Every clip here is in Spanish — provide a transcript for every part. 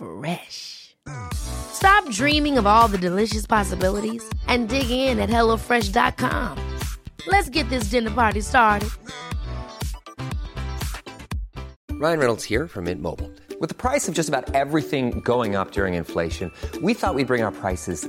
Fresh. Stop dreaming of all the delicious possibilities and dig in at HelloFresh.com. Let's get this dinner party started. Ryan Reynolds here from Mint Mobile. With the price of just about everything going up during inflation, we thought we'd bring our prices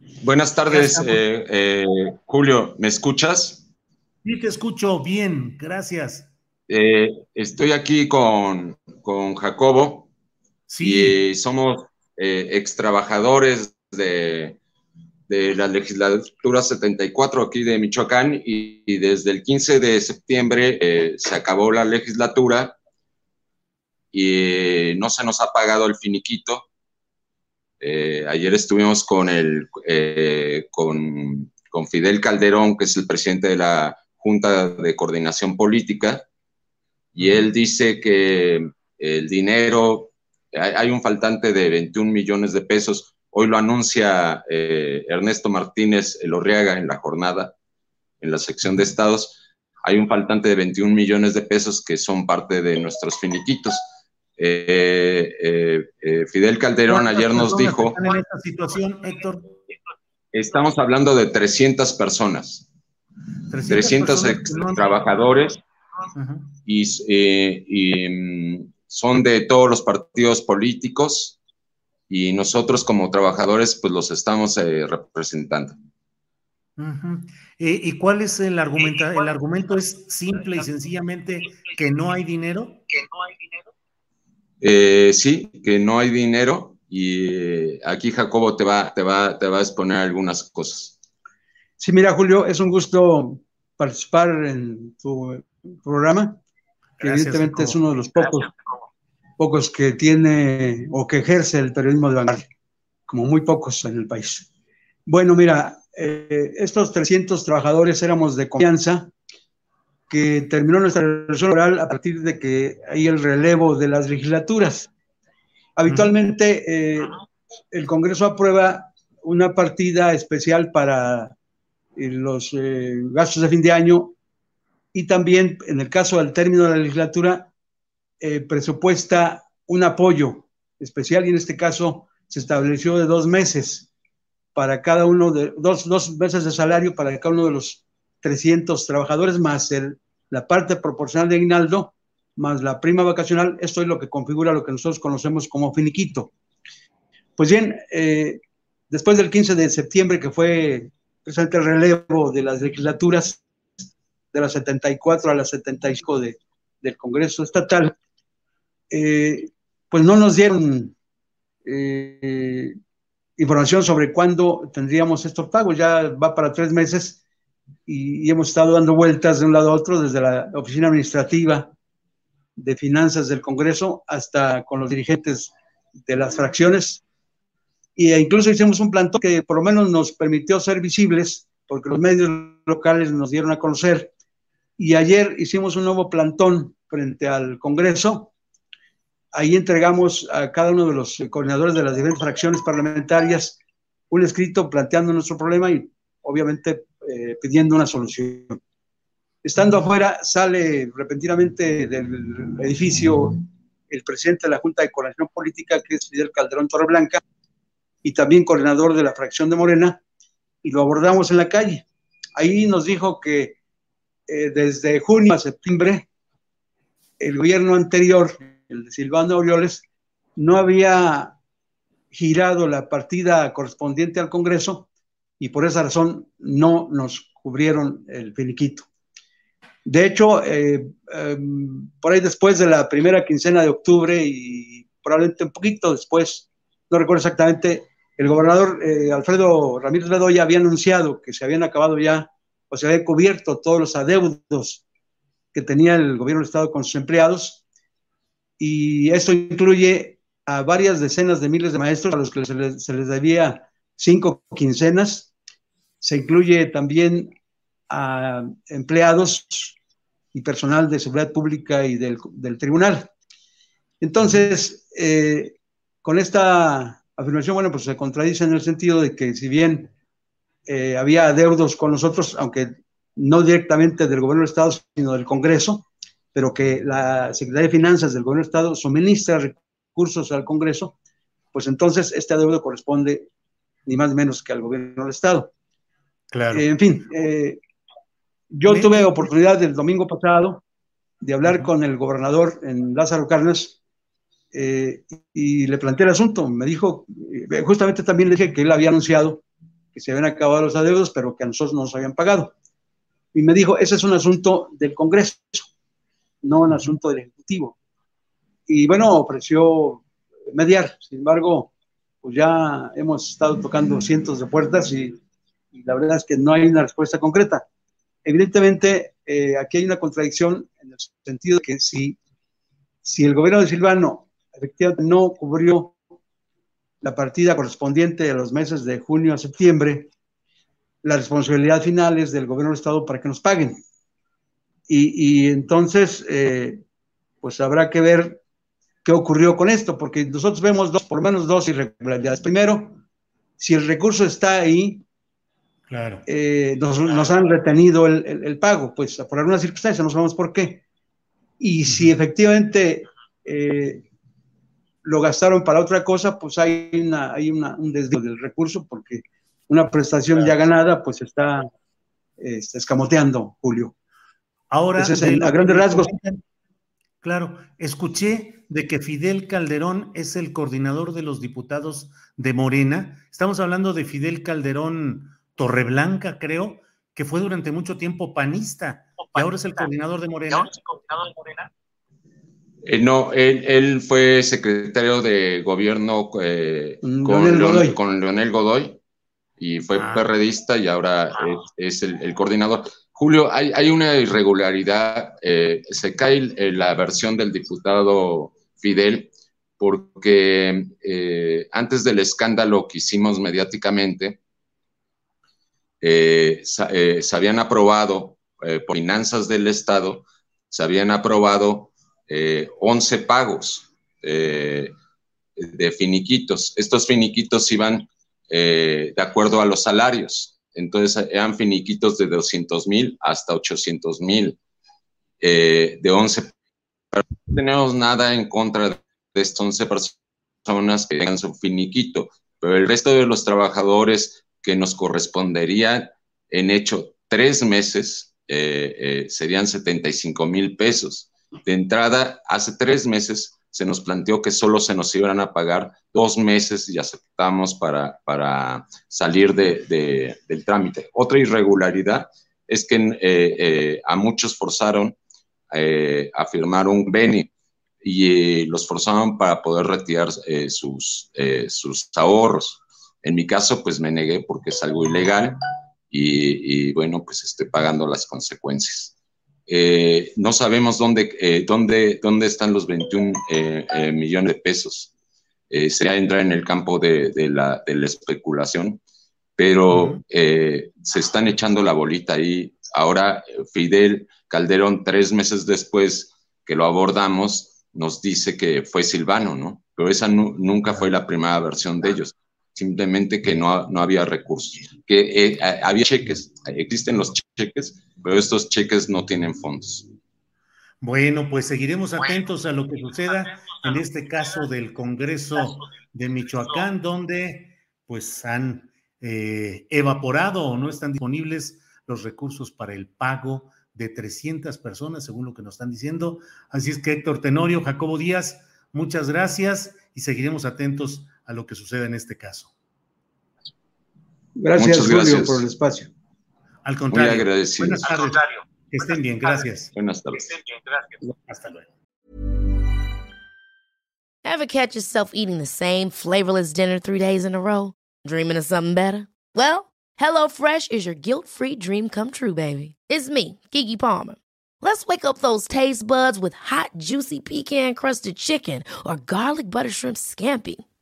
Buenas tardes, eh, eh, Julio, ¿me escuchas? Sí, te escucho bien, gracias. Eh, estoy aquí con, con Jacobo Sí, y somos ex trabajadores de, de la legislatura 74 aquí de Michoacán y, y desde el 15 de septiembre se acabó la legislatura y no se nos ha pagado el finiquito. Eh, ayer estuvimos con, el, eh, con, con Fidel Calderón, que es el presidente de la Junta de Coordinación Política, y él dice que el dinero, hay, hay un faltante de 21 millones de pesos. Hoy lo anuncia eh, Ernesto Martínez Elorriaga en la jornada, en la sección de estados. Hay un faltante de 21 millones de pesos que son parte de nuestros finiquitos. Eh, eh, eh, Fidel Calderón ¿Cuántas ayer nos dijo, están en esta situación, Héctor? estamos hablando de 300 personas, 300 personas ex que no han- trabajadores y, eh, y, mm, son de todos los partidos políticos y nosotros como trabajadores pues los estamos eh, representando. Eh, ¿Y cuál es el argumento? El argumento es simple y sencillamente que no hay dinero. Eh, sí, que no hay dinero y eh, aquí Jacobo te va, te, va, te va a exponer algunas cosas. Sí, mira, Julio, es un gusto participar en tu programa, que Gracias, evidentemente es uno de los pocos, pocos que tiene o que ejerce el periodismo de vanguardia, como muy pocos en el país. Bueno, mira, eh, estos 300 trabajadores éramos de confianza, que terminó nuestra relación laboral a partir de que hay el relevo de las legislaturas. Habitualmente eh, el Congreso aprueba una partida especial para eh, los eh, gastos de fin de año y también, en el caso del término de la legislatura, eh, presupuesta un apoyo especial y en este caso se estableció de dos meses para cada uno de dos, dos meses de salario para cada uno de los 300 trabajadores más el, la parte proporcional de aguinaldo más la prima vacacional. Esto es lo que configura lo que nosotros conocemos como finiquito. Pues bien, eh, después del 15 de septiembre, que fue precisamente el relevo de las legislaturas de las 74 a las 75 de, del Congreso Estatal, eh, pues no nos dieron eh, información sobre cuándo tendríamos estos pagos. Ya va para tres meses y, hemos estado dando vueltas de un lado a otro desde la oficina administrativa de finanzas del Congreso hasta con los dirigentes de las fracciones e incluso hicimos un plantón que por lo menos nos permitió ser visibles porque los medios locales nos dieron a conocer y ayer hicimos un nuevo plantón frente al Congreso. Ahí entregamos a cada uno de los coordinadores de las diferentes fracciones parlamentarias un escrito planteando nuestro problema y obviamente eh, pidiendo una solución. Estando afuera, sale repentinamente del edificio el presidente de la Junta de Coordinación Política, que es Fidel Calderón Torreblanca, y también coordinador de la fracción de Morena, y lo abordamos en la calle. Ahí nos dijo que eh, desde junio a septiembre, el gobierno anterior, el de Silvano Aureoles, no había girado la partida correspondiente al Congreso y por esa razón no nos cubrieron el finiquito. De hecho, eh, em, por ahí después de la primera quincena de octubre y probablemente un poquito después, no recuerdo exactamente, el gobernador eh, Alfredo Ramírez Bedoya había anunciado que se habían acabado ya o se habían cubierto todos los adeudos que tenía el gobierno del Estado con sus empleados y esto incluye a varias decenas de miles de maestros a los que se les, se les debía cinco quincenas. Se incluye también a empleados y personal de seguridad pública y del, tribunal. Entonces, eh, con esta afirmación, bueno, pues se contradice en el sentido de que si bien eh, había adeudos con nosotros, aunque no directamente del gobierno del Estado, sino del Congreso, pero que la Secretaría de Finanzas del Gobierno del Estado suministra recursos al Congreso, pues entonces este adeudo corresponde ni más menos que al Gobierno del Estado. Claro. en fin, eh, yo tuve oportunidad el domingo pasado de hablar con el gobernador en Lázaro Cárdenas eh, y le planteé el asunto. Me dijo, eh, justamente también le dije que él había anunciado que se habían acabado los adeudos, pero que a nosotros no nos habían pagado. Y me dijo, ese es un asunto del Congreso no un asunto del Ejecutivo. Y bueno, ofreció mediar, sin embargo, pues ya hemos estado tocando cientos de puertas y, la verdad es que no hay una respuesta concreta. Evidentemente, eh, aquí hay una contradicción en el sentido de que si, si el gobierno de Silvano efectivamente no cubrió la partida correspondiente a los meses de junio a septiembre, la responsabilidad final es del gobierno del Estado para que nos paguen. Y, entonces, eh, pues habrá que ver qué ocurrió con esto, porque nosotros vemos dos, por lo menos dos irregularidades. Primero, si el recurso está ahí, claro. Eh, nos, han retenido el, pago, pues por alguna circunstancia, no sabemos por qué. Y si efectivamente eh, lo gastaron para otra cosa, pues hay, una, hay un desvío del recurso, porque una prestación ya ganada, pues está, está escamoteando, Julio. Ahora, a grandes rasgos. Claro, escuché de que Fidel Calderón es el coordinador de los diputados de Morena. Estamos hablando de Fidel Calderón Torreblanca, creo, que fue durante mucho tiempo panista y ahora es el coordinador de Morena. Eh, no, él, fue secretario de gobierno eh, con, Leonel Godoy. y fue ah. perredista y ahora es, el, coordinador. Julio, hay, una irregularidad. Eh, se cae eh, la versión del diputado Fidel porque eh, antes del escándalo que hicimos mediáticamente, se habían aprobado por finanzas del Estado, se habían aprobado 11 pagos de finiquitos. Estos finiquitos iban de acuerdo a los salarios entonces eran finiquitos de 200 mil hasta 800 mil, eh, de 11. Pero no tenemos nada en contra de estas 11 personas que tengan su finiquito, pero el resto de los trabajadores que nos corresponderían en hecho tres meses eh, eh, serían 75 mil pesos. De entrada, hace tres meses se nos planteó que solo se nos iban a pagar dos meses y aceptamos para, para salir de, del trámite. Otra irregularidad es que eh, a muchos forzaron a firmar un beni y los forzaron para poder retirar sus, sus ahorros. En mi caso, pues me negué porque es algo ilegal y, y bueno, pues estoy pagando las consecuencias. Eh, no sabemos dónde, eh, dónde, dónde están los 21 eh, millones de pesos. sería entrar en el campo de, la, de la, especulación, pero se están echando la bolita ahí. Ahora Fidel Calderón, tres meses después que lo abordamos, nos dice que fue Silvano, ¿no? Pero esa nunca fue la primera versión de ellos simplemente que no, no había recursos, que eh, había cheques, existen los cheques, pero estos cheques no tienen fondos. Bueno, pues seguiremos atentos a lo que suceda en este caso del Congreso de Michoacán, donde pues han eh, evaporado o no están disponibles los recursos para el pago de 300 personas, según lo que nos están diciendo. Así es que Héctor Tenorio, Jacobo Díaz, muchas gracias y seguiremos atentos a lo que sucede en este caso. Gracias, Julio, por el espacio. Al contrario. Muy agradecido. Buenas tardes. Que estén bien, gracias. Buenas tardes. Que estén bien, gracias. Hasta luego. Ever catch yourself eating the same flavorless dinner three days in a row? Dreaming of something better? Well, HelloFresh is your guilt-free dream come true, baby. It's me, Kiki Palmer. Let's wake up those taste buds with hot, juicy pecan-crusted chicken or garlic butter shrimp scampi.